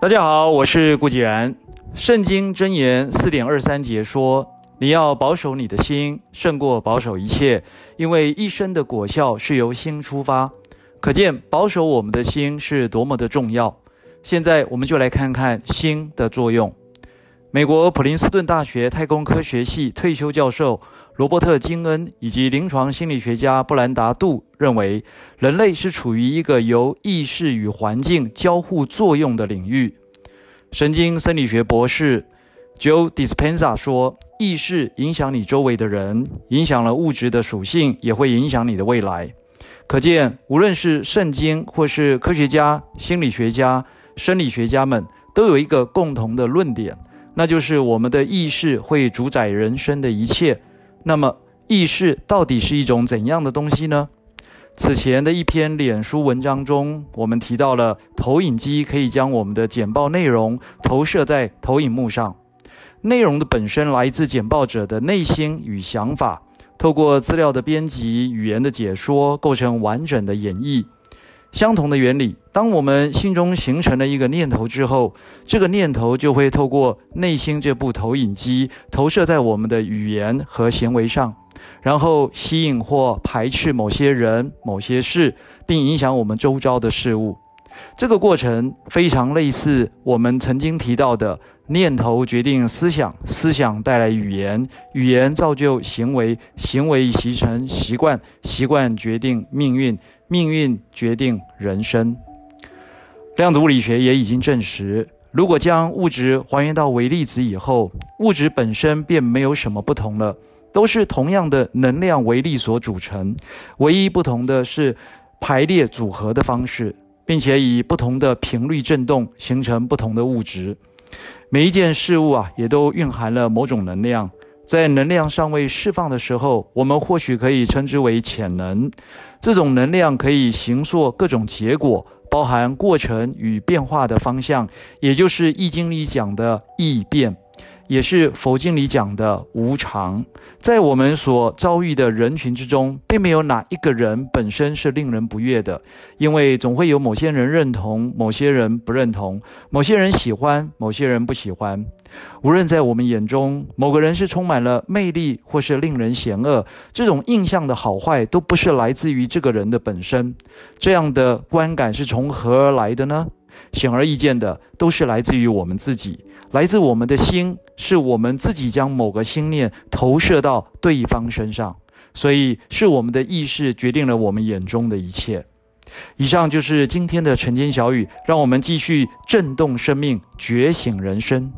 大家好，我是顾继然。圣经箴言四点二三节说：“你要保守你的心，胜过保守一切，因为一生的果效是由心出发。”可见保守我们的心是多么的重要。现在我们就来看看心的作用。美国普林斯顿大学太空科学系退休教授罗伯特·金恩以及临床心理学家布兰达·杜认为，人类是处于一个由意识与环境交互作用的领域。神经生理学博士 Joe Dispenza 说：“意识影响你周围的人，影响了物质的属性，也会影响你的未来。”可见，无论是圣经，或是科学家、心理学家、生理学家们，都有一个共同的论点。那就是我们的意识会主宰人生的一切。那么，意识到底是一种怎样的东西呢？此前的一篇脸书文章中，我们提到了投影机可以将我们的简报内容投射在投影幕上。内容的本身来自简报者的内心与想法，透过资料的编辑、语言的解说，构成完整的演绎。相同的原理，当我们心中形成了一个念头之后，这个念头就会透过内心这部投影机投射在我们的语言和行为上，然后吸引或排斥某些人、某些事，并影响我们周遭的事物。这个过程非常类似我们曾经提到的念头决定思想，思想带来语言，语言造就行为，行为形成习惯，习惯决定命运。命运决定人生。量子物理学也已经证实，如果将物质还原到微粒子以后，物质本身便没有什么不同了，都是同样的能量微粒所组成，唯一不同的是排列组合的方式，并且以不同的频率振动形成不同的物质。每一件事物啊，也都蕴含了某种能量。在能量尚未释放的时候，我们或许可以称之为潜能。这种能量可以形塑各种结果，包含过程与变化的方向，也就是《易经》里讲的易变。也是佛经里讲的无常，在我们所遭遇的人群之中，并没有哪一个人本身是令人不悦的，因为总会有某些人认同，某些人不认同，某些人喜欢，某些人不喜欢。无论在我们眼中，某个人是充满了魅力，或是令人嫌恶，这种印象的好坏都不是来自于这个人的本身。这样的观感是从何而来的呢？显而易见的，都是来自于我们自己。来自我们的心，是我们自己将某个心念投射到对方身上，所以是我们的意识决定了我们眼中的一切。以上就是今天的晨间小语，让我们继续震动生命，觉醒人生。